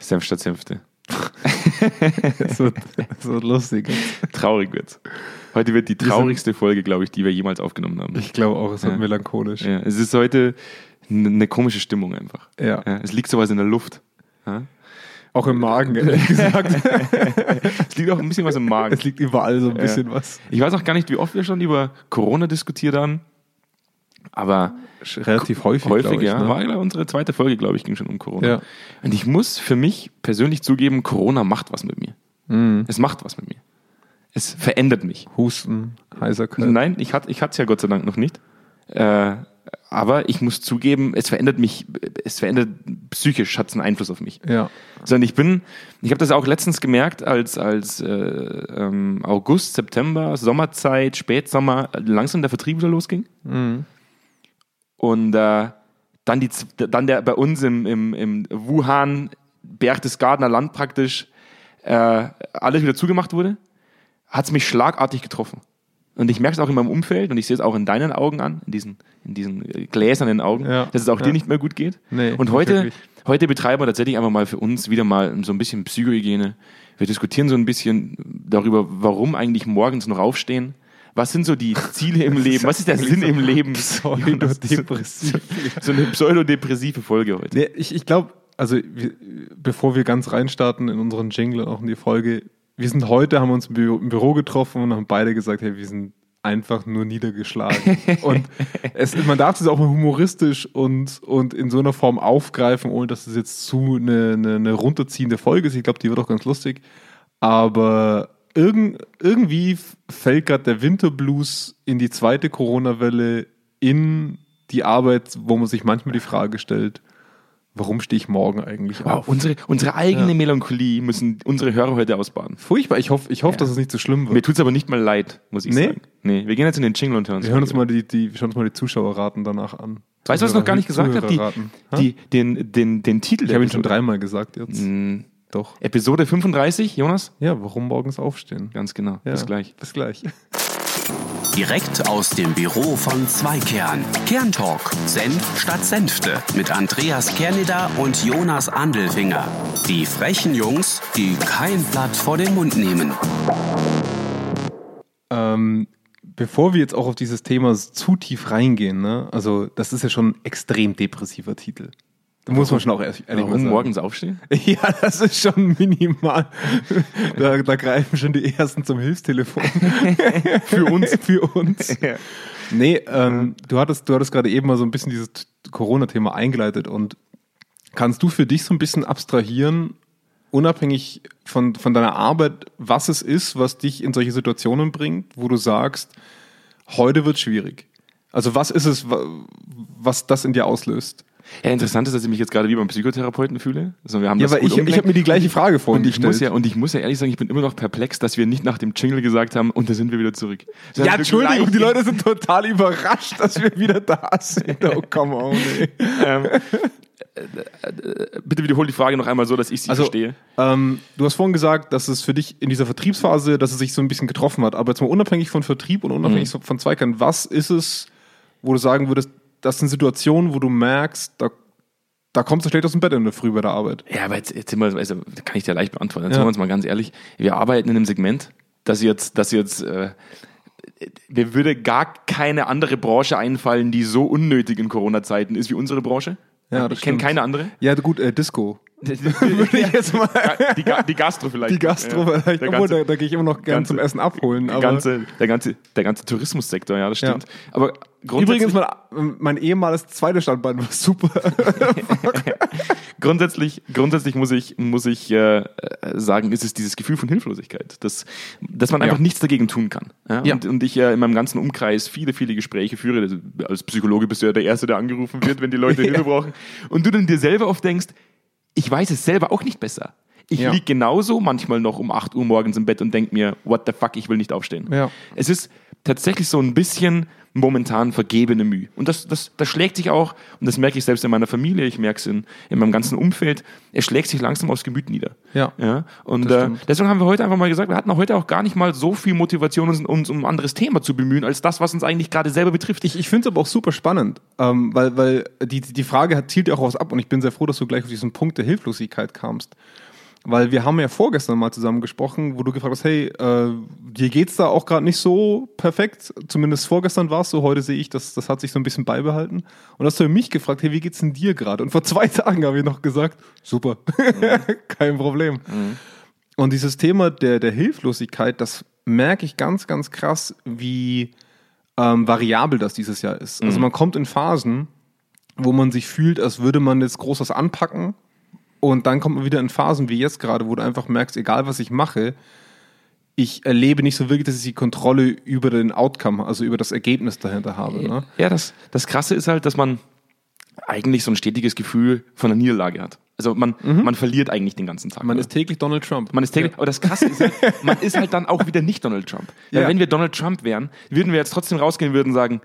Senf statt Senfte. so, so lustig. Traurig wird's. Heute wird die traurigste Folge, glaube ich, die wir jemals aufgenommen haben. Ich glaube auch, es wird Ja. melancholisch. Ja, es ist heute eine komische Stimmung einfach. Ja. Ja, es liegt sowas in der Luft. Ja? Auch im Magen, ehrlich gesagt. Es liegt auch ein bisschen was im Magen. es liegt überall so ein bisschen was. Ich weiß auch gar nicht, wie oft wir schon über Corona diskutiert haben. Aber Relativ häufig, häufig, ich, ja. ne? War ja unsere zweite Folge, glaube ich, ging schon um Corona. Ja. Und ich muss für mich persönlich zugeben, Corona macht was mit mir. Mhm. Es macht was mit mir. Es verändert mich. Husten, Heiserkeit. Nein, ich hatte ich es ja Gott sei Dank noch nicht. Äh, aber ich muss zugeben, es verändert mich, es verändert psychisch, hat es einen Einfluss auf mich. Ja. Sondern ich bin, ich habe das auch letztens gemerkt, als, als äh, ähm, August, September, Sommerzeit, Spätsommer, langsam der Vertrieb wieder losging. Mhm. Und äh, dann, die, dann der bei uns im, im, im Wuhan, Berchtesgadener Land praktisch, äh, alles wieder zugemacht wurde, hat es mich schlagartig getroffen. Und ich merke es auch in meinem Umfeld und ich sehe es auch in deinen Augen an, in diesen, in diesen gläsernen Augen, Ja, dass es auch ja. dir nicht mehr gut geht. Nee, und heute, wirklich. heute betreiben wir tatsächlich einfach mal für uns wieder mal so ein bisschen Psychohygiene. Wir diskutieren so ein bisschen darüber, warum eigentlich morgens noch aufstehen. Was sind so die Ziele im Leben? Was ist der Sinn im Leben? Pseudodepressiv. So eine pseudodepressive Folge heute. Nee, ich ich glaube, also wir, bevor wir ganz reinstarten in unseren Jingle und auch in die Folge, wir sind heute, haben uns im Büro, im Büro getroffen und haben beide gesagt, hey, wir sind einfach nur niedergeschlagen. und es, man darf es auch mal humoristisch und, und in so einer Form aufgreifen, ohne dass es jetzt zu eine, eine, eine runterziehende Folge ist. Ich glaube, die wird auch ganz lustig. Aber irgend, irgendwie fällt gerade der Winterblues in die zweite Corona-Welle in die Arbeit, wo man sich manchmal die Frage stellt, warum stehe ich morgen eigentlich Wow, auf? unsere, unsere eigene Ja. Melancholie müssen unsere Hörer heute ausbaden. Furchtbar, ich hoffe, ich hoffe, Ja. dass es nicht so schlimm Mir wird. tut's aber nicht mal leid, muss ich Nee? sagen. Nee, wir gehen jetzt in den Jingle und hören uns Wir hören uns mal die, die, wir schauen uns mal die Zuschauerraten danach an. Weißt du, was ich noch gar nicht gesagt habe? Die, die, den, den, den Titel ich habe ihn schon dreimal gesagt jetzt. Mm, Doch. Episode 35, Jonas? Ja, warum morgens aufstehen? Ganz genau. Ja. Bis gleich. Bis gleich. Direkt aus dem Büro von Zweikern. Kerntalk. Senf statt Senfte. Mit Andreas Kerneder und Jonas Andelfinger. Die frechen Jungs, die kein Blatt vor den Mund nehmen. Ähm, bevor wir jetzt auch auf dieses Thema zu tief reingehen, ne? also das ist ja schon ein extrem depressiver Titel. Muss man schon auch ehrlich, Warum sagen. morgens aufstehen? Ja, das ist schon minimal. Da, da greifen schon die Ersten zum Hilfstelefon. Für uns. Für uns. Nee, ähm, du hattest, du hattest gerade eben mal so ein bisschen dieses Corona-Thema eingeleitet und kannst du für dich so ein bisschen abstrahieren, unabhängig von, von deiner Arbeit, was es ist, was dich in solche Situationen bringt, wo du sagst, heute wird schwierig. Also was ist es, wa- was das in dir auslöst? Ja, interessant ist, dass ich mich jetzt gerade wie beim Psychotherapeuten fühle. Also wir haben Ja, das gut ich, ich habe mir die gleiche Frage vorhin und ich muss gestellt. ja und ich muss ja ehrlich sagen, ich bin immer noch perplex, dass wir nicht nach dem Jingle gesagt haben und da sind wir wieder zurück. Ja, Sondern wir Entschuldigung, die Leute sind total überrascht, dass wir wieder da sind. Oh, come on, ähm, äh, äh, bitte wiederhol die Frage noch einmal so, dass ich sie Also, verstehe. ähm, du hast vorhin gesagt, dass es für dich in dieser Vertriebsphase, dass es sich so ein bisschen getroffen hat. Aber jetzt mal unabhängig von Vertrieb und unabhängig Mhm. von Zweikern, was ist es, wo du sagen würdest, das sind Situationen, wo du merkst, da, da kommst du schlecht aus dem Bett in der Früh bei der Arbeit. Ja, aber jetzt, jetzt sind wir, also da kann ich dir leicht beantworten. Jetzt Ja. sind wir uns mal ganz ehrlich. Wir arbeiten in einem Segment, das jetzt, das jetzt, äh, mir würde gar keine andere Branche einfallen, die so unnötig in Corona-Zeiten ist wie unsere Branche. Ja, das ich kenne keine andere. Ja, gut, äh, Disco. Würde ich jetzt mal- die, die Gastro vielleicht. Die Gastro, Ja, vielleicht, der obwohl, ganze- da, da gehe ich immer noch gern ganze- zum Essen abholen. der Aber ganze, der ganze, der ganze Tourismussektor, ja, das Ja. stimmt. Aber grundsätzlich, Übrigens, mein, mein ehemaliges zweites Standbein war super. grundsätzlich, grundsätzlich muss ich, muss ich äh, sagen, ist es dieses Gefühl von Hilflosigkeit, dass, dass man einfach Ja. nichts dagegen tun kann. Ja? Ja. Und, und ich äh, in meinem ganzen Umkreis viele, viele Gespräche führe. Als Psychologe bist du ja der Erste, der angerufen wird, wenn die Leute Hilfe brauchen. Und du dann dir selber oft denkst, ich weiß es selber auch nicht besser. Ich Ja. lieg genauso manchmal noch um 8 Uhr morgens im Bett und denk mir, what the fuck, ich will nicht aufstehen. Ja. Es ist tatsächlich so ein bisschen momentan vergebene Mühe. Und das, das, das schlägt sich auch, und das merke ich selbst in meiner Familie, ich merke es in, in meinem ganzen Umfeld, es schlägt sich langsam aufs Gemüt nieder. Ja. ja? Und äh, deswegen haben wir heute einfach mal gesagt, wir hatten heute auch gar nicht mal so viel Motivation, uns, uns um ein anderes Thema zu bemühen, als das, was uns eigentlich gerade selber betrifft. Ich, ich finde es aber auch super spannend, ähm, weil, weil die, die Frage hat, zielt ja auch was ab und ich bin sehr froh, dass du gleich auf diesen Punkt der Hilflosigkeit kamst. Weil wir haben ja vorgestern mal zusammen gesprochen, wo du gefragt hast, hey, äh, dir geht's da auch gerade nicht so perfekt. Zumindest vorgestern war es so, heute sehe ich, das, das hat sich so ein bisschen beibehalten. Und hast du mich gefragt, hey, wie geht's denn dir gerade? Und vor zwei Tagen habe ich noch gesagt, super, kein Problem. Und dieses Thema der, der Hilflosigkeit, das merke ich ganz, ganz krass, wie ähm, variabel das dieses Jahr ist. Also man kommt in Phasen, wo man sich fühlt, als würde man jetzt groß was anpacken. Und dann kommt man wieder in Phasen wie jetzt gerade, wo du einfach merkst, egal was ich mache, ich erlebe nicht so wirklich, dass ich die Kontrolle über den Outcome, also über das Ergebnis dahinter habe. Ne? Ja, das, das Krasse ist halt, dass man eigentlich so ein stetiges Gefühl von einer Niederlage hat. Also man, man verliert eigentlich den ganzen Tag. Mhm. Man ne? ist täglich Donald Trump. Man ist täglich, aber das Krasse ist, halt, man ist halt dann auch wieder nicht Donald Trump. Weil Ja. wenn wir Donald Trump wären, würden wir jetzt trotzdem rausgehen und würden sagen,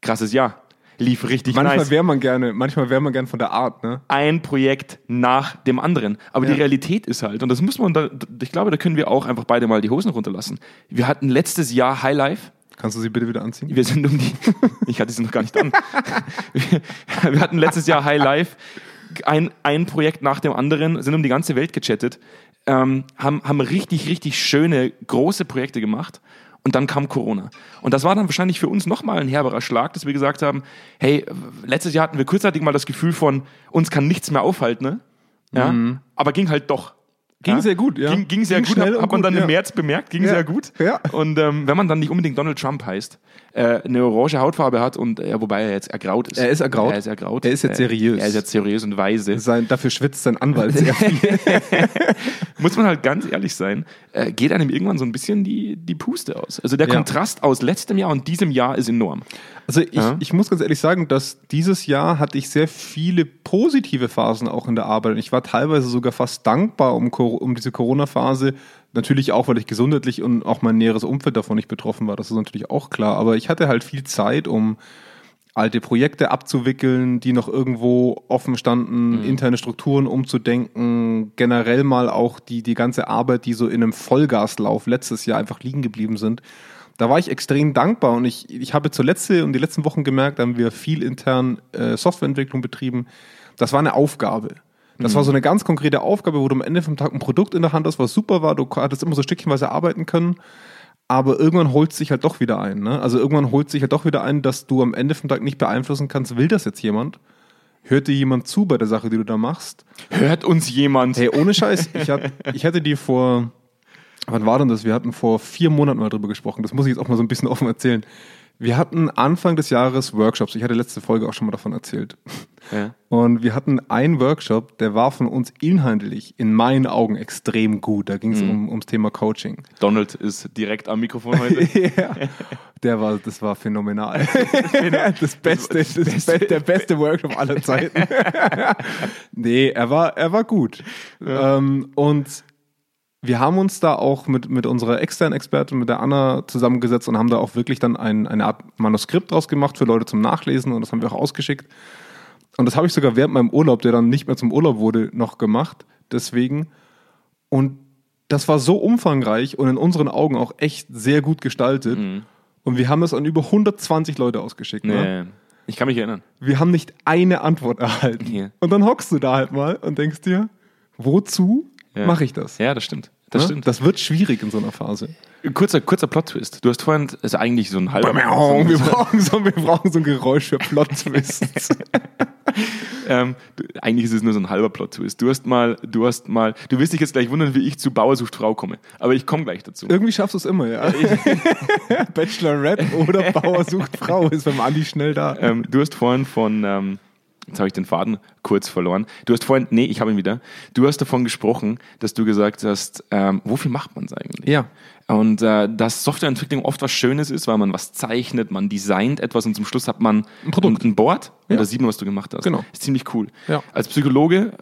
krasses Jahr, lief richtig manchmal nice. wäre man gerne, manchmal wäre man gern von der Art, ne? Ein Projekt nach dem anderen. Aber Ja. die Realität ist halt, und das muss man, da, ich glaube, da können wir auch einfach beide mal die Hosen runterlassen. Wir hatten letztes Jahr High Life. Kannst du sie bitte wieder anziehen? Wir sind um die, ich hatte sie noch gar nicht an. Wir, wir hatten letztes Jahr High Life, ein, ein Projekt nach dem anderen, sind um die ganze Welt gechattet, ähm, haben, haben richtig, richtig schöne, große Projekte gemacht. Und dann kam Corona. Und das war dann wahrscheinlich für uns nochmal ein herberer Schlag, dass wir gesagt haben, hey, letztes Jahr hatten wir kurzzeitig mal das Gefühl von, uns kann nichts mehr aufhalten, ne? Ja, aber ging halt doch. Ging sehr gut, ja. Ging, ging sehr Ging gut, hat, hat man dann ja. im März bemerkt, ging Ja. sehr gut. Ja. Und ähm, wenn man dann nicht unbedingt Donald Trump heißt, äh, eine orange Hautfarbe hat und äh, wobei er jetzt ergraut ist. Er ist ergraut. Er ist ergraut. Er ist jetzt Äh, seriös. Er ist jetzt seriös und weise. Sein, dafür schwitzt sein Anwalt sehr viel. Muss man halt ganz ehrlich sein, äh, geht einem irgendwann so ein bisschen die, die Puste aus. Also der Ja. Kontrast aus letztem Jahr und diesem Jahr ist enorm. Also ich, Ja. ich muss ganz ehrlich sagen, dass dieses Jahr hatte ich sehr viele positive Phasen auch in der Arbeit. Und ich war teilweise sogar fast dankbar um, um diese Corona-Phase. Natürlich auch, weil ich gesundheitlich und auch mein näheres Umfeld davon nicht betroffen war. Das ist natürlich auch klar. Aber ich hatte halt viel Zeit, um alte Projekte abzuwickeln, die noch irgendwo offen standen, interne Strukturen umzudenken, generell mal auch die, die ganze Arbeit, die so in einem Vollgaslauf letztes Jahr einfach liegen geblieben sind. Da war ich extrem dankbar und ich, ich habe zur letzte und die letzten Wochen gemerkt, da haben wir viel intern äh, Softwareentwicklung betrieben. Das war eine Aufgabe. Das war so eine ganz konkrete Aufgabe, wo du am Ende vom Tag ein Produkt in der Hand hast, was super war. Du hattest immer so stückchenweise arbeiten können. Aber irgendwann holt sich halt doch wieder ein. Ne? Also irgendwann holt sich halt doch wieder ein, dass du am Ende vom Tag nicht beeinflussen kannst, will das jetzt jemand? Hört dir jemand zu bei der Sache, die du da machst? Hört uns jemand. Hey, ohne Scheiß, ich, hat, ich hatte dir vor, wann war denn das? Wir hatten vor vier Monaten mal drüber gesprochen. Das muss ich jetzt auch mal so ein bisschen offen erzählen. Wir hatten Anfang des Jahres Workshops. Ich hatte letzte Folge auch schon mal davon erzählt. Ja. Und wir hatten einen Workshop, der war von uns inhaltlich in meinen Augen extrem gut. Da ging es um, ums Thema Coaching. Donald ist direkt am Mikrofon heute. ja, der war, das war phänomenal. das beste, das Be der beste Workshop aller Zeiten. nee, er war, er war gut. Ähm, und wir haben uns da auch mit, mit unserer externen Expertin, mit der Anna, zusammengesetzt und haben da auch wirklich dann ein, eine Art Manuskript draus gemacht für Leute zum Nachlesen und das haben wir auch ausgeschickt. Und das habe ich sogar während meinem Urlaub, der dann nicht mehr zum Urlaub wurde, noch gemacht. Deswegen. Und das war so umfangreich und in unseren Augen auch echt sehr gut gestaltet. Und wir haben das an über 120 Leute ausgeschickt. Ne? Nee. Ich kann mich erinnern. Wir haben nicht eine Antwort erhalten. Ja. Und dann hockst du da halt mal und denkst dir, wozu Ja. mache ich das? Ja, das stimmt. Das Ne? stimmt. Das wird schwierig in so einer Phase. Kurzer, kurzer Plot-Twist. Du hast vorhin, also eigentlich so ein halber. Wir brauchen so, wir brauchen so ein Geräusch für Plot-Twists. ähm, eigentlich ist es nur so ein halber Plot-Twist. Du hast mal, du hast mal, du wirst dich jetzt gleich wundern, wie ich zu Bauer sucht Frau komme. Aber ich komme gleich dazu. Irgendwie schaffst du es immer, ja. Bachelorette oder Bauer sucht Frau ist beim Andi schnell da. ähm, du hast vorhin von, ähm, jetzt habe ich den Faden kurz verloren. Du hast vorhin, nee, ich habe ihn wieder. Du hast davon gesprochen, dass du gesagt hast, ähm, wofür macht man es eigentlich? Ja. Und äh, dass Softwareentwicklung oft was Schönes ist, weil man was zeichnet, man designt etwas und zum Schluss hat man ein Produkt. ein Board Ja. und da sieht man, was du gemacht hast. Genau. Ist ziemlich cool. Ja. Als Psychologe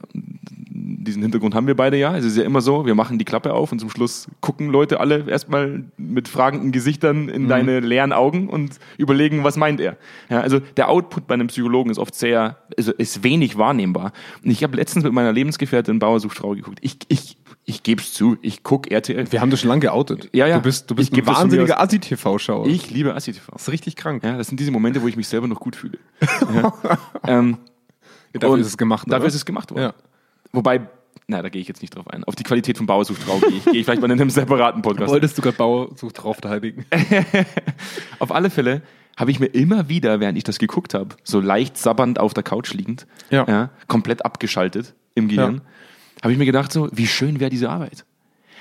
diesen Hintergrund haben wir beide ja. Es ist ja immer so, wir machen die Klappe auf und zum Schluss gucken Leute alle erstmal mit fragenden Gesichtern in deine leeren Augen und überlegen, was meint er. Ja, also der Output bei einem Psychologen ist oft sehr, also ist wenig wahrnehmbar. Und ich habe letztens mit meiner Lebensgefährtin Bauer sucht Frau geguckt. Ich, ich, ich gebe es zu, ich gucke RTL. Wir haben das schon lange geoutet. Ja, ja. Du bist, du bist Ich ein wahnsinniger Assi-TV-Schauer. Ich liebe ASI-TV. Das ist richtig krank. Ja, das sind diese Momente, wo ich mich selber noch gut fühle. Ja. ähm, Dafür und ist es gemacht, Dafür oder? ist es gemacht worden. Ja. Wobei, na, da gehe ich jetzt nicht drauf ein. Auf die Qualität von Bauer sucht Frau gehe ich, gehe ich vielleicht mal in einem separaten Podcast. Wolltest du gerade Bauer sucht drauf verteidigen? Auf alle Fälle habe ich mir immer wieder, während ich das geguckt habe, so leicht sabbernd auf der Couch liegend, Ja. komplett abgeschaltet im Gehirn, Ja. habe ich mir gedacht, so, wie schön wäre diese Arbeit.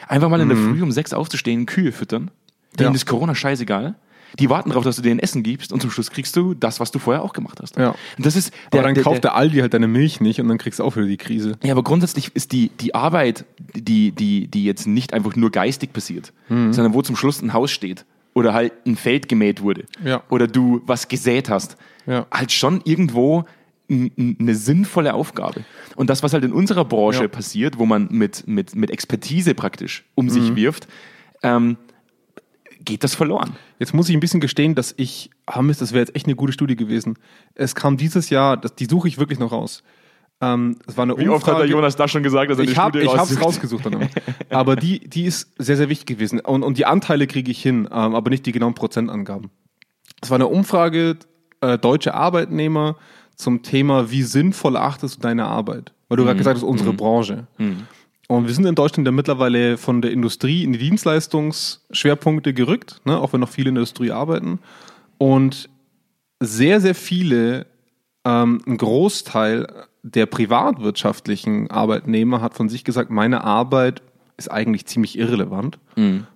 Einfach mal in der Mhm. Früh um sechs aufzustehen, Kühe füttern, denen Ja. ist Corona scheißegal. Die warten darauf, dass du denen Essen gibst und zum Schluss kriegst du das, was du vorher auch gemacht hast. Ja. Und das ist Aber dann kauft der Aldi halt deine Milch nicht und dann kriegst du auch wieder die Krise. Ja, aber grundsätzlich ist die, die Arbeit, die, die, die jetzt nicht einfach nur geistig passiert, Mhm. sondern wo zum Schluss ein Haus steht oder halt ein Feld gemäht wurde Ja. oder du was gesät hast, Ja. halt schon irgendwo eine sinnvolle Aufgabe. Und das, was halt in unserer Branche Ja. passiert, wo man mit, mit, mit Expertise praktisch um Mhm. sich wirft, ähm, geht das verloren. Jetzt muss ich ein bisschen gestehen, dass ich, ah Mist, das wäre jetzt echt eine gute Studie gewesen. Es kam dieses Jahr, das, die suche ich wirklich noch raus. Ähm, es war eine Wie oft hat der Umfrage- Jonas das schon gesagt, dass er die ich habe Studie ich hab's raussucht? rausgesucht dann. aber. die, die ist sehr, sehr wichtig gewesen. Und, und die Anteile kriege ich hin, ähm, aber nicht die genauen Prozentangaben. Es war eine Umfrage äh, deutsche Arbeitnehmer zum Thema, wie sinnvoll achtest du deine Arbeit? Weil du gerade gesagt hast, unsere Branche. Und wir sind in Deutschland ja mittlerweile von der Industrie in die Dienstleistungsschwerpunkte gerückt, ne? auch wenn noch viele in der Industrie arbeiten. Und sehr, sehr viele, ähm, ein Großteil der privatwirtschaftlichen Arbeitnehmer hat von sich gesagt, meine Arbeit ist eigentlich ziemlich irrelevant.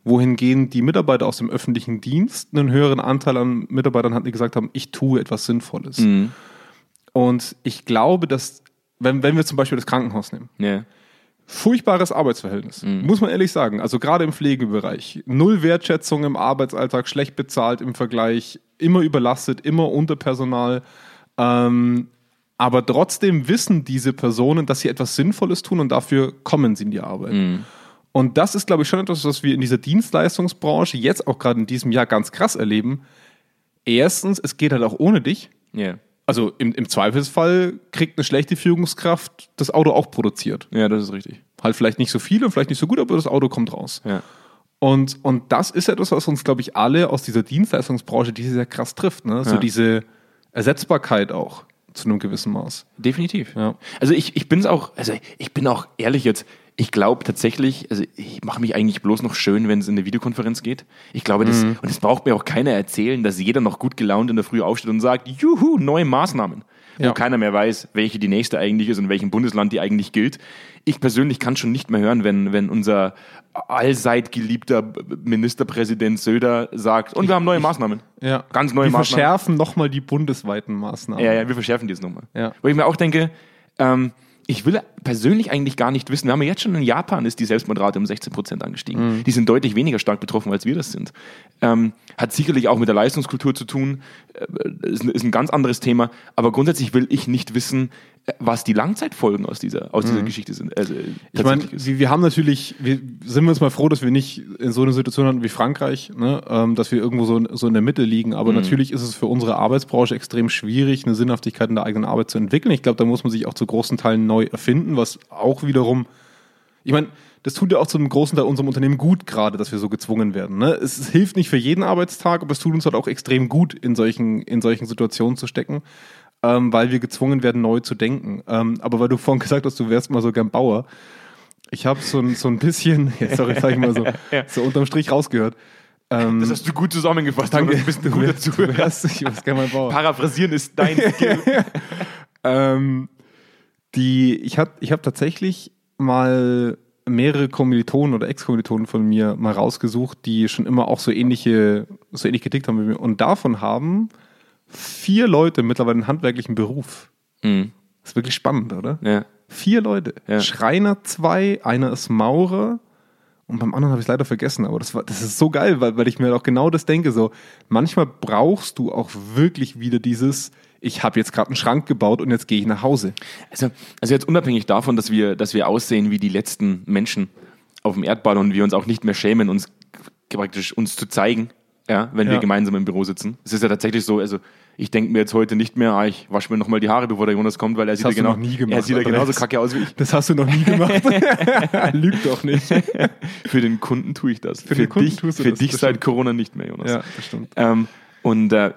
Wohingegen die Mitarbeiter aus dem öffentlichen Dienst einen höheren Anteil an Mitarbeitern hatten, die gesagt haben, ich tue etwas Sinnvolles. Und ich glaube, dass, wenn, wenn wir zum Beispiel das Krankenhaus nehmen, Ja. Furchtbares Arbeitsverhältnis, muss man ehrlich sagen. Also gerade im Pflegebereich. Null Wertschätzung im Arbeitsalltag, schlecht bezahlt im Vergleich, immer überlastet, immer unter Personal. Ähm, aber trotzdem wissen diese Personen, dass sie etwas Sinnvolles tun und dafür kommen sie in die Arbeit. Und das ist, glaube ich, schon etwas, was wir in dieser Dienstleistungsbranche jetzt auch gerade in diesem Jahr ganz krass erleben. Erstens, es geht halt auch ohne dich. Ja. Also im, im Zweifelsfall kriegt eine schlechte Führungskraft das Auto auch produziert. ja, das ist richtig. Halt vielleicht nicht so viel und vielleicht nicht so gut, aber das Auto kommt raus. Ja. Und, und das ist etwas, was uns, glaube ich, alle aus dieser Dienstleistungsbranche dieses Jahr krass trifft. Ne? So Ja. diese Ersetzbarkeit auch zu einem gewissen Maß. Definitiv. Ja. Also ich, ich bin es auch, also ich bin auch ehrlich jetzt, ich glaube tatsächlich, also ich mache mich eigentlich bloß noch schön, wenn es in eine Videokonferenz geht. Ich glaube, das, Mhm. und es braucht mir auch keiner erzählen, dass jeder noch gut gelaunt in der Früh aufsteht und sagt, juhu, neue Maßnahmen. Wo Ja. keiner mehr weiß, welche die nächste eigentlich ist und in welchem Bundesland die eigentlich gilt. Ich persönlich kann schon nicht mehr hören, wenn, wenn unser allseit geliebter Ministerpräsident Söder sagt, und wir haben neue Maßnahmen. Ja. Ganz neue Wir Maßnahmen. verschärfen nochmal die bundesweiten Maßnahmen. Ja, ja, wir verschärfen die jetzt nochmal. Ja. Wo ich mir auch denke, ähm, ich will persönlich eigentlich gar nicht wissen, wir haben ja jetzt schon in Japan ist die Selbstmordrate um 16 Prozent angestiegen. Die sind deutlich weniger stark betroffen, als wir das sind. Ähm, hat sicherlich auch mit der Leistungskultur zu tun, äh, ist, ein- ist ein ganz anderes Thema, aber grundsätzlich will ich nicht wissen, was die Langzeitfolgen aus dieser, aus dieser Geschichte sind. Also, Ich meine, wir, wir haben natürlich, wir sind wir uns mal froh, dass wir nicht in so einer Situation haben wie Frankreich, ne? ähm, dass wir irgendwo so, so in der Mitte liegen. Aber Mhm. natürlich ist es für unsere Arbeitsbranche extrem schwierig, eine Sinnhaftigkeit in der eigenen Arbeit zu entwickeln. Ich glaube, da muss man sich auch zu großen Teilen neu erfinden, was auch wiederum, ich meine, das tut ja auch zu einem großen Teil unserem Unternehmen gut gerade, dass wir so gezwungen werden. Ne? Es, es hilft nicht für jeden Arbeitstag, aber es tut uns halt auch extrem gut, in solchen, in solchen Situationen zu stecken ähm, weil wir gezwungen werden, neu zu denken. Ähm, aber weil du vorhin gesagt hast, du wärst mal so gern Bauer. Ich habe so, ein- so ein bisschen, ja, sorry, sag ich mal so, so unterm Strich rausgehört. Ähm, das hast du gut zusammengefasst. danke. Du bist ein guter du Zuhörer. wärst, ich wärst gerne mal Bauer. Paraphrasieren ist dein Skill. Ähm, die, ich habe ich hab tatsächlich mal mehrere Kommilitonen oder Ex-Kommilitonen von mir mal rausgesucht, die schon immer auch so ähnliche, so ähnlich getickt haben wie mir. Und davon haben vier Leute mittlerweile einen handwerklichen Beruf. Mhm. Das ist wirklich spannend, oder? Ja. Vier Leute. Ja. Schreiner zwei, einer ist Maurer und beim anderen habe ich es leider vergessen, aber das, war, das ist so geil, weil, weil ich mir auch genau das denke. So, manchmal brauchst du auch wirklich wieder dieses, ich habe jetzt gerade einen Schrank gebaut und jetzt gehe ich nach Hause. Also, also jetzt unabhängig davon, dass wir, dass wir aussehen wie die letzten Menschen auf dem Erdball und wir uns auch nicht mehr schämen, uns praktisch uns zu zeigen, ja, wenn wir Ja. gemeinsam im Büro sitzen. Es ist ja tatsächlich so, also ich denke mir jetzt heute nicht mehr, ah, ich wasche mir nochmal die Haare, bevor der Jonas kommt, weil er sieht ja genau, nie gemacht, er sieht ja genauso kacke aus wie ich. Das hast du noch nie gemacht. Lügt doch nicht. Für den Kunden tue ich das. Für, den Kunden dich, tust du für das, dich das seit. Corona nicht mehr, Jonas. Ja, das stimmt. Ähm, und äh,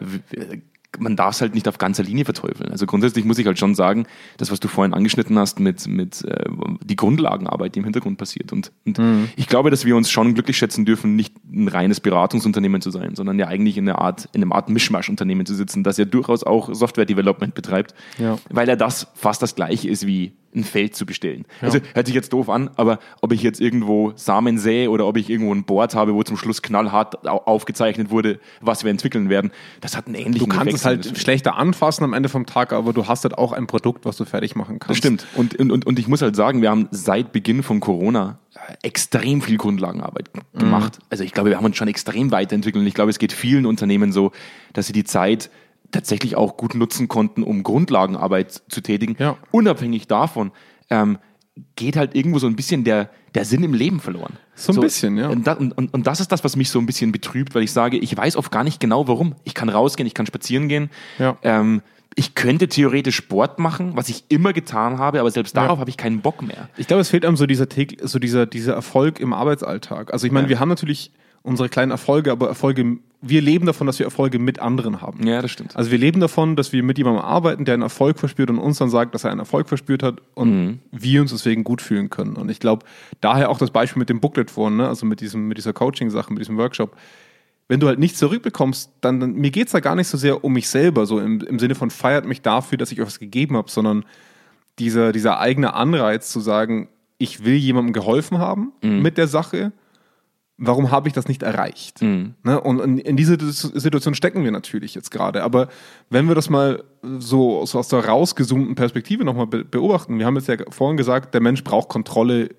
man darf es halt nicht auf ganzer Linie verteufeln. Also grundsätzlich muss ich halt schon sagen, das, was du vorhin angeschnitten hast mit, mit äh, die Grundlagenarbeit, die im Hintergrund passiert. Und, und ich glaube, dass wir uns schon glücklich schätzen dürfen, nicht ein reines Beratungsunternehmen zu sein, sondern ja eigentlich in einer Art, in einem Art Mischmaschunternehmen zu sitzen, das ja durchaus auch Software-Development betreibt, Ja. weil ja das fast das gleiche ist wie ein Feld zu bestellen. Also hört sich jetzt doof an, aber ob ich jetzt irgendwo Samen sähe oder ob ich irgendwo ein Board habe, wo zum Schluss knallhart au- aufgezeichnet wurde, was wir entwickeln werden, das hat einen ähnlichen Du kannst Effekt. Es halt schlechter anfassen am Ende vom Tag, aber du hast halt auch ein Produkt, was du fertig machen kannst. Das stimmt. Und, und, und, ich muss halt sagen, wir haben seit Beginn von Corona äh, extrem viel Grundlagenarbeit g- gemacht. Also ich glaube, wir haben uns schon extrem weiterentwickelt. Und ich glaube, es geht vielen Unternehmen so, dass sie die Zeit tatsächlich auch gut nutzen konnten, um Grundlagenarbeit zu tätigen. Ja. Unabhängig davon ähm, geht halt irgendwo so ein bisschen der, der Sinn im Leben verloren. So ein bisschen, ja. Und, und, und, das ist das, was mich so ein bisschen betrübt, weil ich sage, ich weiß oft gar nicht genau, warum. Ich kann rausgehen, ich kann spazieren gehen. Ja. Ähm, ich könnte theoretisch Sport machen, was ich immer getan habe, aber selbst Ja. darauf habe ich keinen Bock mehr. Ich glaube, es fehlt einem so dieser, so dieser, dieser Erfolg im Arbeitsalltag. Also ich meine, Ja. wir haben natürlich unsere kleinen Erfolge, aber Erfolge, wir leben davon, dass wir Erfolge mit anderen haben. Ja, das stimmt. Also wir leben davon, dass wir mit jemandem arbeiten, der einen Erfolg verspürt und uns dann sagt, dass er einen Erfolg verspürt hat und Mhm. wir uns deswegen gut fühlen können. Und ich glaube, daher auch das Beispiel mit dem Booklet vorhin, ne? also mit, diesem, mit dieser Coaching-Sache, mit diesem Workshop. Wenn du halt nichts zurückbekommst, dann, dann mir geht's da gar nicht so sehr um mich selber, so im, im Sinne von feiert mich dafür, dass ich euch was gegeben habe, sondern dieser, dieser eigene Anreiz zu sagen, ich will jemandem geholfen haben Mhm. mit der Sache, warum habe ich das nicht erreicht? Mhm. Ne? Und in, in diese Situation stecken wir natürlich jetzt gerade. Aber wenn wir das mal so, so aus der rausgezoomten Perspektive nochmal be beobachten, wir haben jetzt ja vorhin gesagt, der Mensch braucht Kontrolle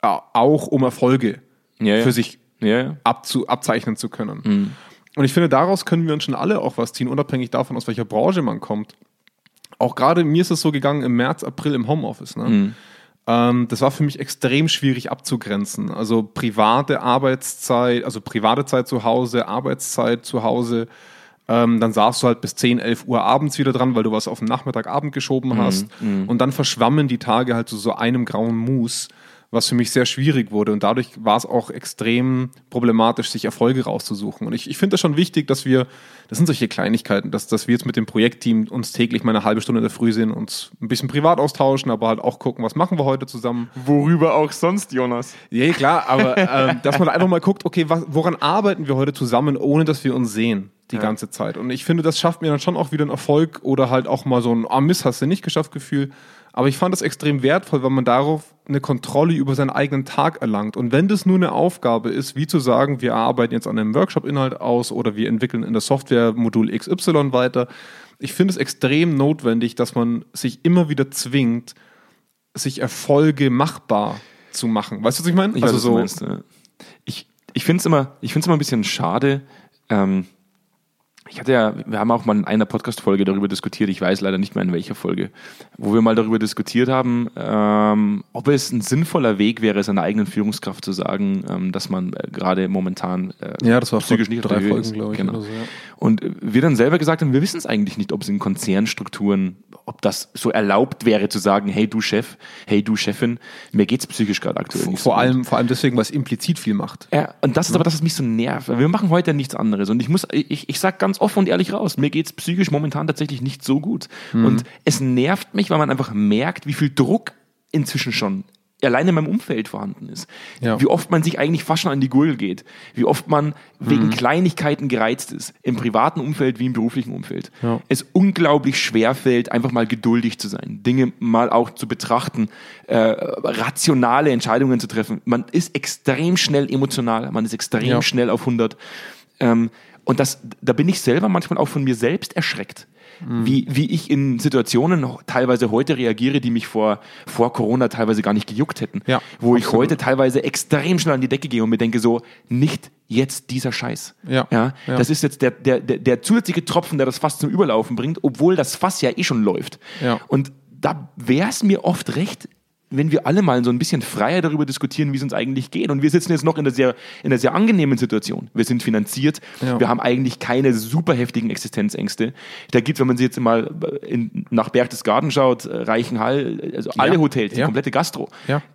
auch, um Erfolge Ja, ja. für sich ja. abzu, abzeichnen zu können. Mhm. Und ich finde, daraus können wir uns schon alle auch was ziehen, unabhängig davon, aus welcher Branche man kommt. Auch gerade mir ist es so gegangen im März, April im Homeoffice. Ne? Mhm. Ähm, das war für mich extrem schwierig abzugrenzen. Also private Arbeitszeit, also private Zeit zu Hause, Arbeitszeit zu Hause. Ähm, dann saßt du halt bis 10, 11 Uhr abends wieder dran, weil du was auf den Nachmittagabend geschoben hast. Und dann verschwammen die Tage halt zu so einem grauen Mus, was für mich sehr schwierig wurde. Und dadurch war es auch extrem problematisch, sich Erfolge rauszusuchen. Und ich, ich finde das schon wichtig, dass wir, das sind solche Kleinigkeiten, dass, dass wir jetzt mit dem Projektteam uns täglich mal eine halbe Stunde in der Früh sehen, uns ein bisschen privat austauschen, aber halt auch gucken, was machen wir heute zusammen. Worüber auch sonst, Jonas? Ja, klar, aber ähm, dass man einfach mal guckt, okay, was, woran arbeiten wir heute zusammen, ohne dass wir uns sehen die Ja. ganze Zeit. Und ich finde, das schafft mir dann schon auch wieder einen Erfolg oder halt auch mal so ein, ah Mist, hast du nicht geschafft Gefühl. Aber ich fand das extrem wertvoll, weil man darauf eine Kontrolle über seinen eigenen Tag erlangt. Und wenn das nur eine Aufgabe ist, wie zu sagen, wir arbeiten jetzt an einem Workshop-Inhalt aus oder wir entwickeln in der Software Modul XY weiter, ich finde es extrem notwendig, dass man sich immer wieder zwingt, sich Erfolge machbar zu machen. Weißt du, was ich meine? Ich weiß, du meinst, ja. Ich, ich finde es immer, ich find's immer ein bisschen schade. Ähm, ich hatte ja, wir haben auch mal in einer Podcast-Folge darüber diskutiert, ich weiß leider nicht mehr in welcher Folge, wo wir mal darüber diskutiert haben, ähm, ob es ein sinnvoller Weg wäre, seiner eigenen Führungskraft zu sagen, ähm, dass man äh, gerade momentan äh, Ja, das war psychisch nicht drei Folgen, glaube ich, Genau. so, ja. Und wir dann selber gesagt haben, wir wissen es eigentlich nicht, ob es in Konzernstrukturen, ob das so erlaubt wäre zu sagen, hey du Chef, hey du Chefin, mir geht's psychisch gerade aktuell nicht so Vor gut. allem, vor allem deswegen, weil es implizit viel macht. Ja, und das ist aber das, was mich so nervt. Wir machen heute nichts anderes. Und ich muss, ich, ich sag ganz offen und ehrlich raus, mir geht's psychisch momentan tatsächlich nicht so gut. Und es nervt mich, weil man einfach merkt, wie viel Druck inzwischen schon allein in meinem Umfeld vorhanden ist. Ja. Wie oft man sich eigentlich fast schon an die Gurgel geht. Wie oft man wegen Kleinigkeiten gereizt ist. Im privaten Umfeld wie im beruflichen Umfeld. Ja. Es unglaublich schwer fällt, einfach mal geduldig zu sein. Dinge mal auch zu betrachten, äh, rationale Entscheidungen zu treffen. Man ist extrem schnell emotional. Man ist extrem Ja. schnell auf 100. Ähm, und das, da bin ich selber manchmal auch von mir selbst erschreckt. Wie, wie ich in Situationen teilweise heute reagiere, die mich vor, vor Corona teilweise gar nicht gejuckt hätten. Ja, wo ich absolut. heute teilweise extrem schnell an die Decke gehe und mir denke so, nicht jetzt dieser Scheiß. Ja, ja, ja. Das ist jetzt der, der, der, der zusätzliche Tropfen, der das Fass zum Überlaufen bringt, obwohl das Fass ja eh schon läuft. Ja. Und da wäre es mir oft recht, wenn wir alle mal so ein bisschen freier darüber diskutieren, wie es uns eigentlich geht. Und wir sitzen jetzt noch in einer sehr, in einer sehr angenehmen Situation. Wir sind finanziert, Ja. wir haben eigentlich keine super heftigen Existenzängste. Da gibt wenn man sich jetzt mal in, nach Berchtesgaden schaut, äh, Reichenhall, also alle Hotels, die Ja. komplette Gastro,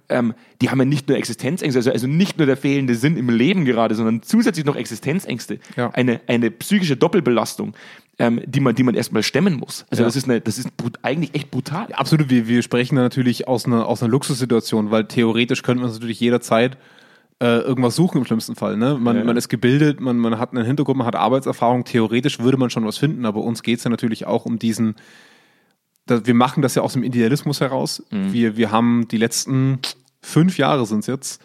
ähm, die haben ja nicht nur Existenzängste, also, also nicht nur der fehlende Sinn im Leben gerade, sondern zusätzlich noch Existenzängste. Eine, eine psychische Doppelbelastung, ähm, die man, die man erstmal stemmen muss. Also Ja. das ist, eine, das ist eigentlich echt brutal. Absolut, wir, wir sprechen da natürlich aus einer, aus einer Luxussituation, weil theoretisch könnten wir uns natürlich jederzeit äh, irgendwas suchen im schlimmsten Fall. Ne? Man, Ja. man ist gebildet, man, man hat einen Hintergrund, man hat Arbeitserfahrung, theoretisch würde man schon was finden, aber uns geht es ja natürlich auch um diesen, da, wir machen das ja aus dem Idealismus heraus. Wir, wir haben die letzten fünf Jahre sind es jetzt,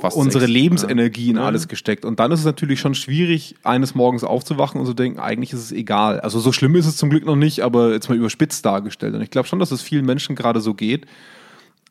Fast unsere sechs. Lebensenergie in Ja. alles gesteckt. Und dann ist es natürlich schon schwierig, eines Morgens aufzuwachen und zu denken, eigentlich ist es egal. Also so schlimm ist es zum Glück noch nicht, aber jetzt mal überspitzt dargestellt. Und ich glaube schon, dass es vielen Menschen gerade so geht,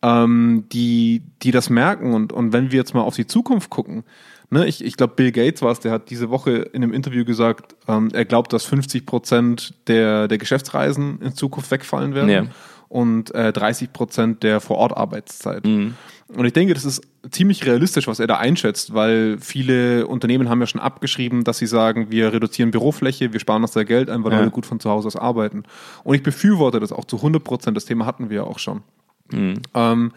ähm, die, die das merken. Und, und wenn wir jetzt mal auf die Zukunft gucken, ne, ich, ich glaube, Bill Gates war es, der hat diese Woche in einem Interview gesagt, ähm, er glaubt, dass 50 Prozent der, der Geschäftsreisen in Zukunft wegfallen werden. Ja. Und äh, 30 Prozent der Vorortarbeitszeit. Mhm. Und ich denke, das ist ziemlich realistisch, was er da einschätzt, weil viele Unternehmen haben ja schon abgeschrieben, dass sie sagen, wir reduzieren Bürofläche, wir sparen uns da Geld ein, weil Ja. Leute gut von zu Hause aus arbeiten. Und ich befürworte das auch zu 100 Prozent. Das Thema hatten wir ja auch schon. Ähm,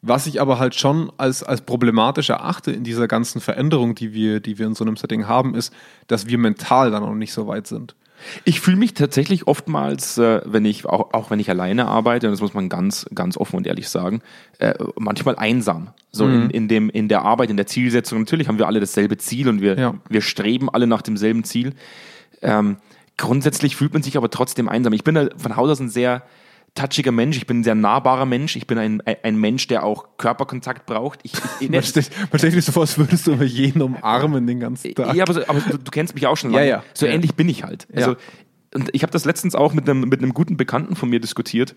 was ich aber halt schon als, als problematisch erachte in dieser ganzen Veränderung, die wir, die wir in so einem Setting haben, ist, dass wir mental dann noch nicht so weit sind. Ich fühle mich tatsächlich oftmals, äh, wenn ich, auch, auch wenn ich alleine arbeite, und das muss man ganz, ganz offen und ehrlich sagen, äh, manchmal einsam. So Mhm. in, in, dem, in der Arbeit, in der Zielsetzung. Natürlich haben wir alle dasselbe Ziel und wir, Ja. wir streben alle nach demselben Ziel. Ähm, grundsätzlich fühlt man sich aber trotzdem einsam. Ich bin da von Haus aus ein sehr touchiger Mensch, ich bin ein sehr nahbarer Mensch, ich bin ein, ein Mensch, der auch Körperkontakt braucht. Ich, ich, Man stellt, man stellt sich so vor, als würdest du immer jeden umarmen den ganzen Tag. ja, aber, so, aber du, du kennst mich auch schon Ja, lange. ja. So Ja. ähnlich bin ich halt. Also, und ich habe das letztens auch mit einem, mit einem guten Bekannten von mir diskutiert.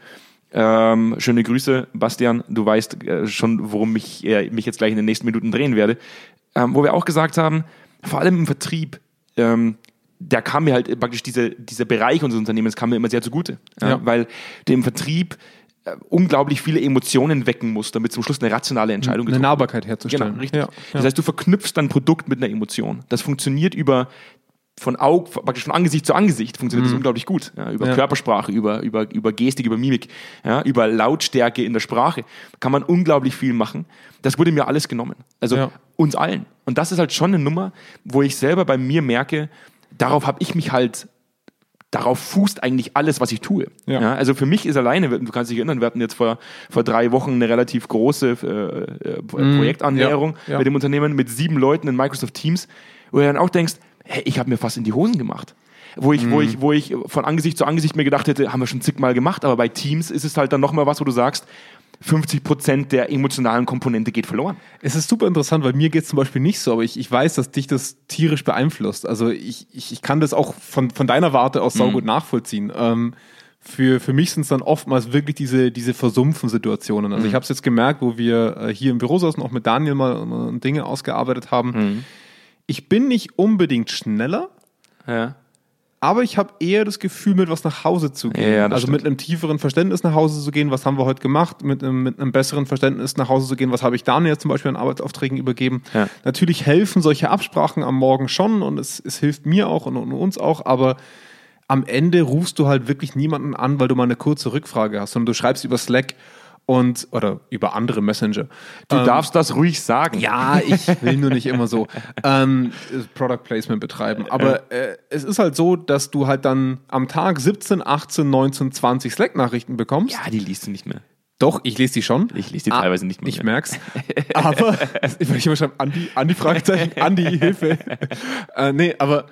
Ähm, schöne Grüße, Bastian. Du weißt äh, schon, worum ich äh, mich jetzt gleich in den nächsten Minuten drehen werde. Ähm, wo wir auch gesagt haben, vor allem im Vertrieb, ähm, da kam mir halt praktisch diese, dieser Bereich unseres Unternehmens kam mir immer sehr zugute. Ja, Ja. Weil du im Vertrieb äh, unglaublich viele Emotionen wecken musst, damit zum Schluss eine rationale Entscheidung eine Nahbarkeit herzustellen. Genau, richtig. Ja, Das heißt, du verknüpfst dein Produkt mit einer Emotion. Das funktioniert über von Auge, praktisch von Angesicht zu Angesicht funktioniert das unglaublich gut. Ja, über Mhm. Ja. Körpersprache, über, über, über Gestik, über Mimik, ja, über Lautstärke in der Sprache kann man unglaublich viel machen. Das wurde mir alles genommen. Also uns allen. Und das ist halt schon eine Nummer, wo ich selber bei mir merke, darauf habe ich mich halt darauf fußt eigentlich alles, was ich tue. Ja. also für mich ist alleine, du kannst dich erinnern, wir hatten jetzt vor, vor drei Wochen eine relativ große äh, äh, Projektannäherung Mhm. ja, ja. mit dem Unternehmen mit sieben Leuten in Microsoft Teams, wo du dann auch denkst, hey, ich habe mir fast in die Hosen gemacht. Wo ich, Mhm. wo, ich, wo ich von Angesicht zu Angesicht mir gedacht hätte, haben wir schon zigmal gemacht, aber bei Teams ist es halt dann nochmal was, wo du sagst, 50 Prozent der emotionalen Komponente geht verloren. Es ist super interessant, weil mir geht es zum Beispiel nicht so, aber ich, ich weiß, dass dich das tierisch beeinflusst. Also ich, ich, ich kann das auch von, von deiner Warte aus saugut nachvollziehen. Ähm, für, für mich sind es dann oftmals wirklich diese, diese versumpfen Situationen. Also ich habe es jetzt gemerkt, wo wir äh, hier im Büro saßen, auch mit Daniel mal äh, Dinge ausgearbeitet haben. Ich bin nicht unbedingt schneller, Ja. Aber ich habe eher das Gefühl, mit was nach Hause zu gehen. Ja, also mit einem tieferen Verständnis nach Hause zu gehen, was haben wir heute gemacht, mit einem, mit einem besseren Verständnis nach Hause zu gehen, was habe ich Daniel zum Beispiel an Arbeitsaufträgen übergeben. Ja. Natürlich helfen solche Absprachen am Morgen schon und es, es hilft mir auch und, und uns auch, aber am Ende rufst du halt wirklich niemanden an, weil du mal eine kurze Rückfrage hast, sondern du schreibst über Slack und oder über andere Messenger. Du darfst das ruhig sagen. Ja, ich will nur nicht immer so ähm, Product Placement betreiben. Aber äh, es ist halt so, dass du halt dann am Tag 17, 18, 19, 20 Slack-Nachrichten bekommst. Ja, die liest du nicht mehr. Doch, ich lese die schon. Ich lese die teilweise nicht mehr. Ich merk's. Aber ich will immer schreiben, Andi, Andi Fragezeichen, Andi, Hilfe. äh, nee, aber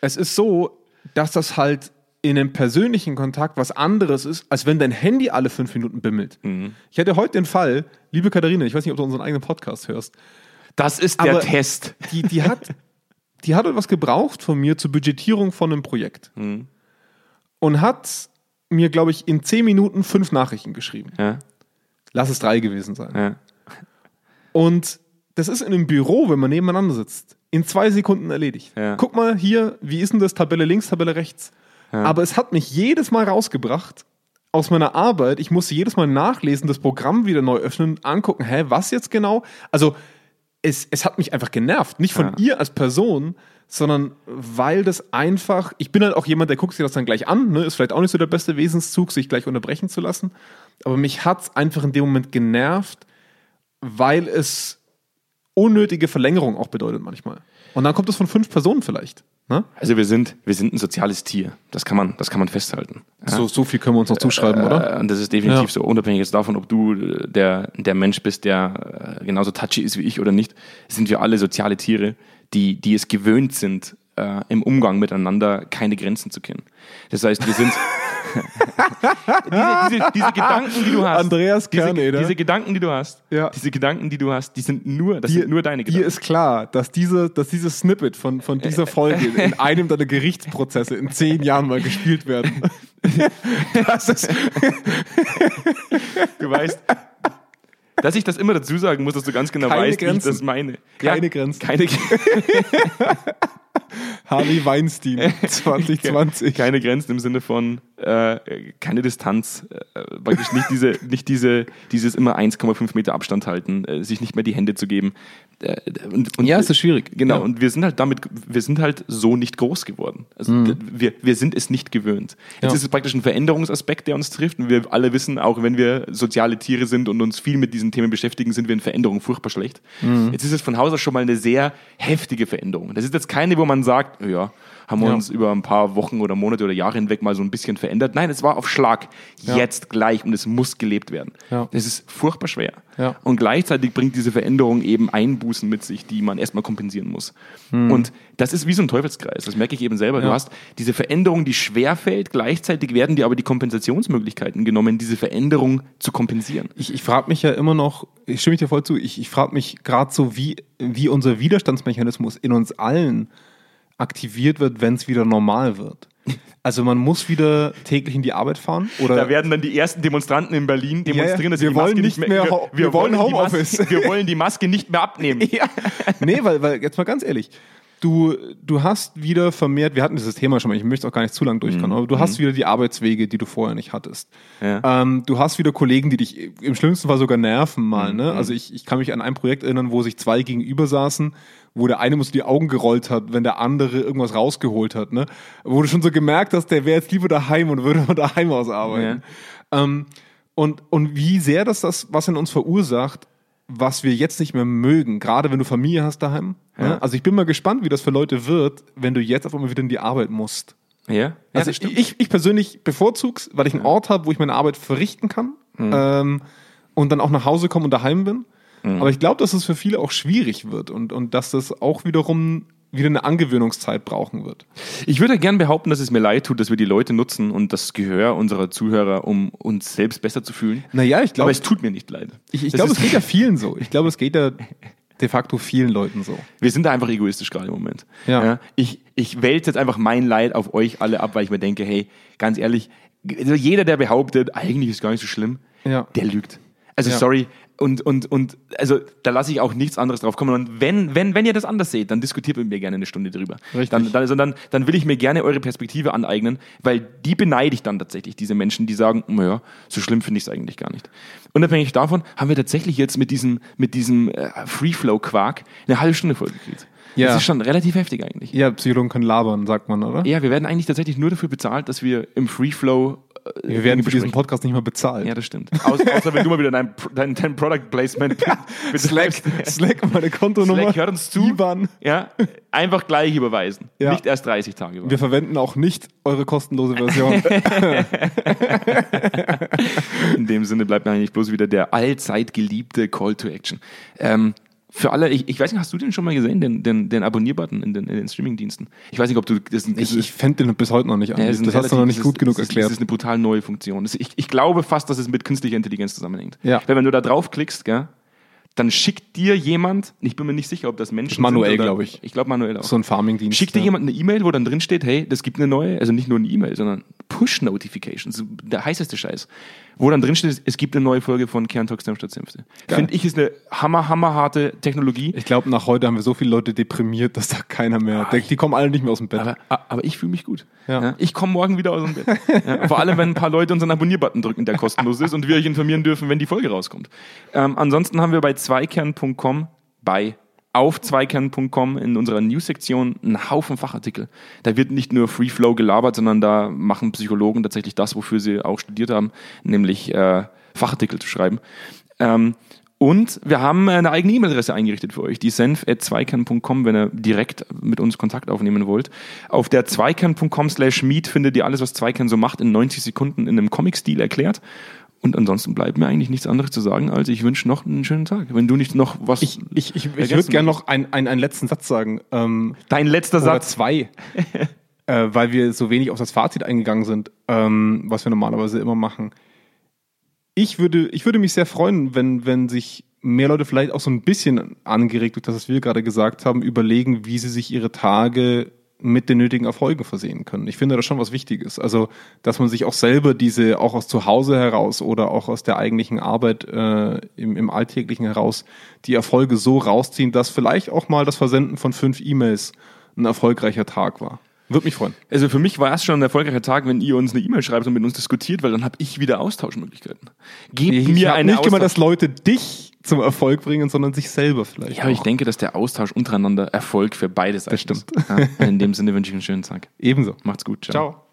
es ist so, dass das halt in einem persönlichen Kontakt was anderes ist, als wenn dein Handy alle fünf Minuten bimmelt. Mhm. Ich hatte heute den Fall, liebe Katharina, ich weiß nicht, ob du unseren eigenen Podcast hörst, Das ist der Test. die, die hat, die hat etwas gebraucht von mir zur Budgetierung von einem Projekt. Mhm. und hat mir, glaube ich, in zehn Minuten fünf Nachrichten geschrieben. Ja, Lass es drei gewesen sein. ja. Und das ist in einem Büro, wenn man nebeneinander sitzt, in zwei Sekunden erledigt. Ja. Guck mal hier, wie ist denn das? Tabelle links, Tabelle rechts. Aber es hat mich jedes Mal rausgebracht aus meiner Arbeit. Ich musste jedes Mal nachlesen, das Programm wieder neu öffnen, angucken, hä, was jetzt genau? Also es, es hat mich einfach genervt. Nicht von Ja. ihr als Person, sondern weil das einfach, ich bin halt auch jemand, der guckt sich das dann gleich an, ne? ist vielleicht auch nicht so der beste Wesenszug, sich gleich unterbrechen zu lassen. Aber mich hat es einfach in dem Moment genervt, weil es unnötige Verlängerung auch bedeutet manchmal. Und dann kommt es von fünf Personen vielleicht. Ne? Also wir sind, wir sind ein soziales Tier. Das kann man, das kann man festhalten. Ja? So, so viel können wir uns noch zuschreiben, oder? Äh, Und das ist definitiv Ja. so, unabhängig jetzt davon, ob du äh, der, der Mensch bist, der äh, genauso touchy ist wie ich oder nicht, sind wir alle soziale Tiere, die, die es gewöhnt sind, äh, im Umgang miteinander keine Grenzen zu kennen. Das heißt, wir sind diese, diese, diese Gedanken, die du hast, Andreas diese, Kerneder. diese Gedanken, die du hast, Ja. diese Gedanken, die du hast, die sind nur, das Dir, sind nur deine dir Gedanken. ist klar, dass, diese, dass dieses Snippet von, von dieser Folge in einem deiner Gerichtsprozesse in zehn Jahren mal gespielt werden. das ist, Du weißt, dass ich das immer dazu sagen muss, dass du ganz genau Keine weißt, wie ich Grenzen. das meine. Keine Grenzen. Keine, Harvey Weinstein 2020. keine Grenzen im Sinne von äh, keine Distanz, äh, praktisch nicht diese, nicht diese, dieses immer 1,5 Meter Abstand halten, äh, sich nicht mehr die Hände zu geben. Äh, und, und, Ja, es ist schwierig. Genau, Ja. und wir sind halt damit, wir sind halt so nicht groß geworden. Also d- wir, wir sind es nicht gewöhnt. Jetzt Mhm. Ja. ist es praktisch ein Veränderungsaspekt, der uns trifft. Und wir alle wissen, auch wenn wir soziale Tiere sind und uns viel mit diesen Themen beschäftigen, sind wir in Veränderung furchtbar schlecht. Mhm. Jetzt ist es von Haus aus schon mal eine sehr heftige Veränderung. Das ist jetzt keine, wo man sagt, ja, haben wir Ja. uns über ein paar Wochen oder Monate oder Jahre hinweg mal so ein bisschen verändert. Nein, es war auf Schlag, Ja. jetzt gleich und es muss gelebt werden. Ja. Das ist furchtbar schwer. Ja. Und gleichzeitig bringt diese Veränderung eben Einbußen mit sich, die man erstmal kompensieren muss. Und das ist wie so ein Teufelskreis. Das merke ich eben selber. Du hast diese Veränderung, die schwer fällt, gleichzeitig werden dir aber die Kompensationsmöglichkeiten genommen, diese Veränderung zu kompensieren. Ich, ich frage mich ja immer noch, ich stimme dir voll zu, ich, ich frage mich gerade so, wie, wie unser Widerstandsmechanismus in uns allen aktiviert wird, wenn es wieder normal wird. Also man muss wieder täglich in die Arbeit fahren oder Da werden dann die ersten Demonstranten in Berlin demonstrieren, ja. dass sie Wir die Maske wollen nicht mehr Ho- wir wollen die Homeoffice. Maske, wir wollen die Maske nicht mehr abnehmen. ja. Nee, weil, weil, jetzt mal ganz ehrlich, du, du hast wieder vermehrt, wir hatten dieses Thema schon mal, ich möchte auch gar nicht zu lang durchkommen, aber du hast wieder die Arbeitswege, die du vorher nicht hattest. Ja. Ähm, du hast wieder Kollegen, die dich im schlimmsten Fall sogar nerven mal. Ne? Also ich, ich kann mich an ein Projekt erinnern, wo sich zwei gegenüber saßen, wo der eine muss die Augen gerollt hat, wenn der andere irgendwas rausgeholt hat. Ne? Wo du schon so gemerkt hast, der wäre jetzt lieber daheim und würde von daheim aus arbeiten. Ähm, und, und wie sehr das das, was in uns verursacht, was wir jetzt nicht mehr mögen, gerade wenn du Familie hast daheim. Ja. Ne? Also ich bin mal gespannt, wie das für Leute wird, wenn du jetzt auf einmal wieder in die Arbeit musst. Ja, ja Also das stimmt. ich, ich persönlich bevorzug's, weil ich einen Ort habe, wo ich meine Arbeit verrichten kann Mhm. ähm, und dann auch nach Hause komme und daheim bin. Mhm. Aber ich glaube, dass es für viele auch schwierig wird und, und dass das auch wiederum wieder eine Angewöhnungszeit brauchen wird. Ich würde gern behaupten, dass es mir leid tut, dass wir die Leute nutzen und das Gehör unserer Zuhörer, um uns selbst besser zu fühlen. Naja, ich Aber glaube, es tut mir nicht leid. ich, ich glaube, es geht ja vielen so. Ich glaube, es geht ja de facto vielen Leuten so. Wir sind da einfach egoistisch gerade im Moment. Ja. ich, ich wälze jetzt einfach mein Leid auf euch alle ab, weil ich mir denke, hey, ganz ehrlich, also jeder, der behauptet, eigentlich ist gar nicht so schlimm, Ja. der lügt. Also Ja. sorry. Und, und, und also da lasse ich auch nichts anderes drauf kommen. Und wenn, wenn, wenn ihr das anders seht, dann diskutiert mit mir gerne eine Stunde drüber. Richtig. Dann, dann, also dann, dann will ich mir gerne eure Perspektive aneignen, weil die beneide ich dann tatsächlich, diese Menschen, die sagen, naja, so schlimm finde ich es eigentlich gar nicht. Unabhängig davon haben wir tatsächlich jetzt mit diesem, mit diesem äh, Free-Flow-Quark eine halbe Stunde vollgekriegt. Ja. Das ist schon relativ heftig eigentlich. Ja, Psychologen können labern, sagt man, oder? Ja, wir werden eigentlich tatsächlich nur dafür bezahlt, dass wir im Free-Flow Wir werden für diesen. Podcast nicht mal bezahlt. Ja, das stimmt. Au außer wenn du mal wieder dein, dein, dein Product Placement Slack, Slack, meine Kontonummer. Slack hört uns zu. IBAN. Ja, einfach gleich überweisen. Ja. Nicht erst 30 Tage warten. Wir verwenden auch nicht eure kostenlose Version. In dem Sinne bleibt mir eigentlich bloß wieder der allzeit geliebte Call to Action. Ähm, für alle, ich, ich weiß nicht, hast du den schon mal gesehen, den, den, den Abonnierbutton in den, in den Streaming-Diensten? Ich weiß nicht, ob du das, das ich ich fände den bis heute noch nicht Ja, an. ist das ein hast du noch relativ- nicht gut ist- genug ist, erklärt. Das ist eine brutal neue Funktion. Das, ich, ich glaube fast, dass es mit künstlicher Intelligenz zusammenhängt. Ja. Weil wenn du da draufklickst, gell, dann schickt dir jemand, ich bin mir nicht sicher, ob das Menschen Das manuell, sind oder- glaub ich. Ich glaube manuell auch. So ein Farming-Dienst. Schickt dir ja. jemand eine E-Mail, wo dann drin steht, hey, das gibt eine neue, also nicht nur eine E-Mail, sondern Push-Notifications, der heißeste Scheiß. Wo dann drin steht, es gibt eine neue Folge von Kerntalk Senf statt Senfte. Finde ich ist eine hammer, hammerharte Technologie. Ich glaube, nach heute haben wir so viele Leute deprimiert, dass da keiner mehr denkt. Die kommen alle nicht mehr aus dem Bett. Aber, aber ich fühle mich gut. Ja. Ja. Ich komme morgen wieder aus dem Bett. Vor allem, wenn ein paar Leute unseren Abonnier-Button drücken, der kostenlos ist und wir euch informieren dürfen, wenn die Folge rauskommt. Ähm, ansonsten haben wir bei zweikern.com, bei auf zweikern.com in unserer News-Sektion einen Haufen Fachartikel. Da wird nicht nur Free Flow gelabert, sondern da machen Psychologen tatsächlich das, wofür sie auch studiert haben, nämlich äh, Fachartikel zu schreiben. Ähm, und wir haben eine eigene E-Mail-Adresse eingerichtet für euch, die senf.zweikern.com, wenn ihr direkt mit uns Kontakt aufnehmen wollt. Auf der zweikern.com slash meet findet ihr alles, was Zweikern so macht, in 90 Sekunden in einem Comic-Stil erklärt. Und ansonsten bleibt mir eigentlich nichts anderes zu sagen, als ich wünsche noch einen schönen Tag. Wenn du nicht noch was... Ich, ich, ich, ich würde gerne noch ein, ein, einen letzten Satz sagen. Ähm, Dein letzter oder Satz. zwei. äh, weil wir so wenig auf das Fazit eingegangen sind, ähm, was wir normalerweise immer machen. Ich würde, ich würde mich sehr freuen, wenn, wenn sich mehr Leute vielleicht auch so ein bisschen angeregt durch das, was wir gerade gesagt haben, überlegen, wie sie sich ihre Tage mit den nötigen Erfolgen versehen können. Ich finde das schon was Wichtiges. Also, dass man sich auch selber diese, auch aus zu Hause heraus oder auch aus der eigentlichen Arbeit äh, im, im Alltäglichen heraus, die Erfolge so rausziehen, dass vielleicht auch mal das Versenden von fünf E-Mails ein erfolgreicher Tag war. Würde mich freuen. Also für mich war es schon ein erfolgreicher Tag, wenn ihr uns eine E-Mail schreibt und mit uns diskutiert, weil dann habe ich wieder Austauschmöglichkeiten. Gebt Ich mir eine nicht Austausch- dass Leute dich zum Erfolg bringen, sondern sich selber vielleicht. Ja, aber ich denke, dass der Austausch untereinander Erfolg für beide Seiten stimmt. ist. Ja, in dem Sinne wünsche ich einen schönen Tag. Ebenso. Macht's gut. Ciao. Ciao.